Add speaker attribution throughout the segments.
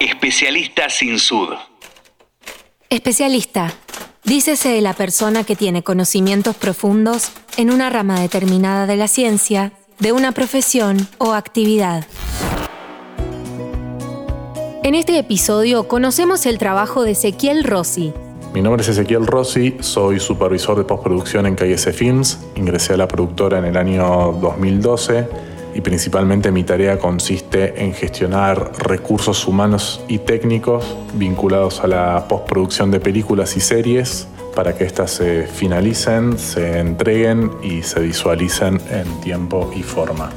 Speaker 1: Especialista sin sud.
Speaker 2: Especialista. Dícese de la persona que tiene conocimientos profundos en una rama determinada de la ciencia, de una profesión o actividad. En este episodio conocemos el trabajo de Ezequiel Rossi.
Speaker 3: Mi nombre es Ezequiel Rossi, soy supervisor de postproducción en KS Films. Ingresé a la productora en el año 2012 y principalmente mi tarea consiste en gestionar recursos humanos y técnicos vinculados a la postproducción de películas y series para que éstas se finalicen, se entreguen y se visualicen en tiempo y forma.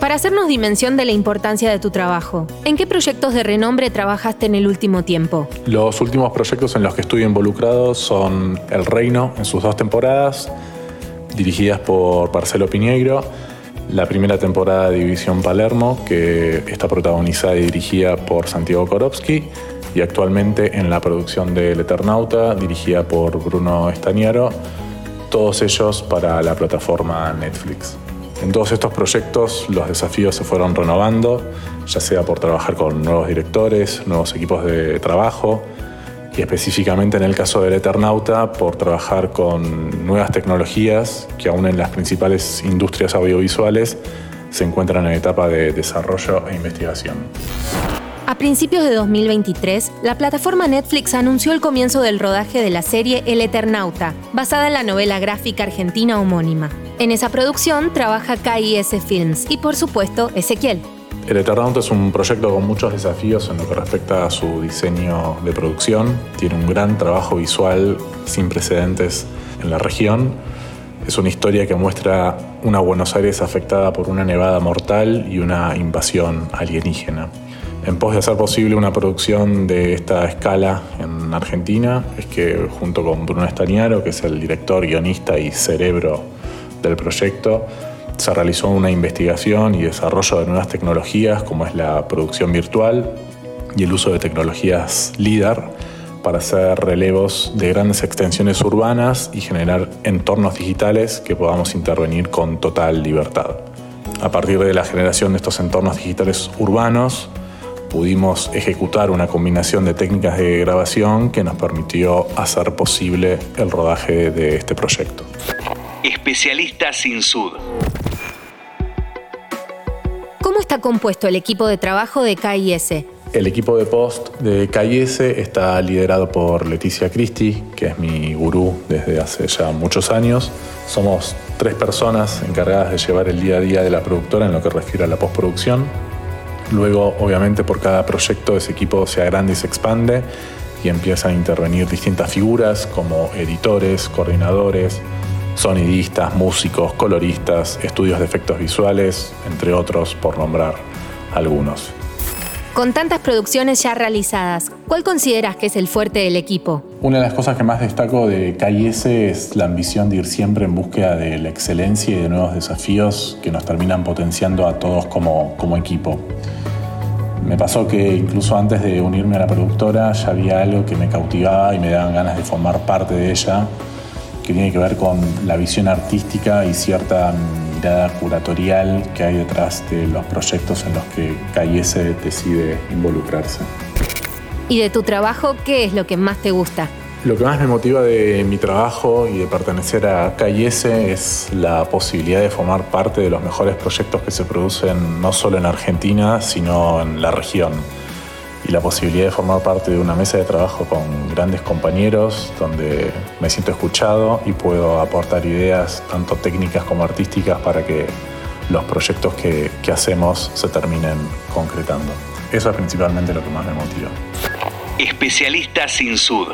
Speaker 2: Para hacernos dimensión de la importancia de tu trabajo, ¿en qué proyectos de renombre trabajaste en el último tiempo?
Speaker 3: Los últimos proyectos en los que estuve involucrado son El Reino en sus dos temporadas, dirigidas por Marcelo Piñeiro, la primera temporada de División Palermo, que está protagonizada y dirigida por Santiago Korowski, y actualmente en la producción de El Eternauta, dirigida por Bruno Estañaro, todos ellos para la plataforma Netflix. En todos estos proyectos los desafíos se fueron renovando, ya sea por trabajar con nuevos directores, nuevos equipos de trabajo y específicamente en el caso del Eternauta por trabajar con nuevas tecnologías que aún en las principales industrias audiovisuales se encuentran en etapa de desarrollo e investigación.
Speaker 2: A principios de 2023, la plataforma Netflix anunció el comienzo del rodaje de la serie El Eternauta, basada en la novela gráfica argentina homónima. En esa producción trabaja KIS Films y por supuesto Ezequiel.
Speaker 3: El Eternauta es un proyecto con muchos desafíos en lo que respecta a su diseño de producción. Tiene un gran trabajo visual sin precedentes en la región. Es una historia que muestra una Buenos Aires afectada por una nevada mortal y una invasión alienígena en pos de hacer posible una producción de esta escala en Argentina es que junto con Bruno Estañaro, que es el director, guionista y cerebro del proyecto, se realizó una investigación y desarrollo de nuevas tecnologías como es la producción virtual y el uso de tecnologías LIDAR para hacer relevos de grandes extensiones urbanas y generar entornos digitales que podamos intervenir con total libertad. A partir de la generación de estos entornos digitales urbanos, pudimos ejecutar una combinación de técnicas de grabación que nos permitió hacer posible el rodaje de este proyecto.
Speaker 1: Especialista sin sud.
Speaker 2: ¿Cómo está compuesto el equipo de trabajo de KIS?
Speaker 3: El equipo de post de KIS está liderado por Leticia Cristi, que es mi gurú desde hace ya muchos años. Somos tres personas encargadas de llevar el día a día de la productora en lo que refiere a la postproducción Luego, obviamente, por cada proyecto ese equipo se agranda y se expande y empiezan a intervenir distintas figuras como editores, coordinadores, sonidistas, músicos, coloristas, estudios de efectos visuales, entre otros, por nombrar algunos.
Speaker 2: Con tantas producciones ya realizadas, ¿cuál consideras que es el fuerte del equipo?
Speaker 3: Una de las cosas que más destaco de KIS es la ambición de ir siempre en búsqueda de la excelencia y de nuevos desafíos que nos terminan potenciando a todos como, como equipo. Me pasó que incluso antes de unirme a la productora ya había algo que me cautivaba y me daban ganas de formar parte de ella, que tiene que ver con la visión artística y cierta mirada curatorial que hay detrás de los proyectos en los que KIS decide involucrarse.
Speaker 2: ¿Y de tu trabajo qué es lo que más te gusta?
Speaker 3: Lo que más me motiva de mi trabajo y de pertenecer a KIS es la posibilidad de formar parte de los mejores proyectos que se producen no solo en Argentina, sino en la región. Y la posibilidad de formar parte de una mesa de trabajo con grandes compañeros donde me siento escuchado y puedo aportar ideas tanto técnicas como artísticas para que los proyectos que, que hacemos se terminen concretando. Eso es principalmente lo que más me motiva.
Speaker 1: Especialista sin sud.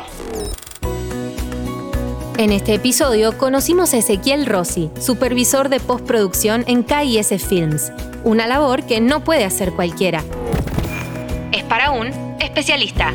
Speaker 2: En este episodio conocimos a Ezequiel Rossi, supervisor de postproducción en KIS Films, una labor que no puede hacer cualquiera. Para un especialista.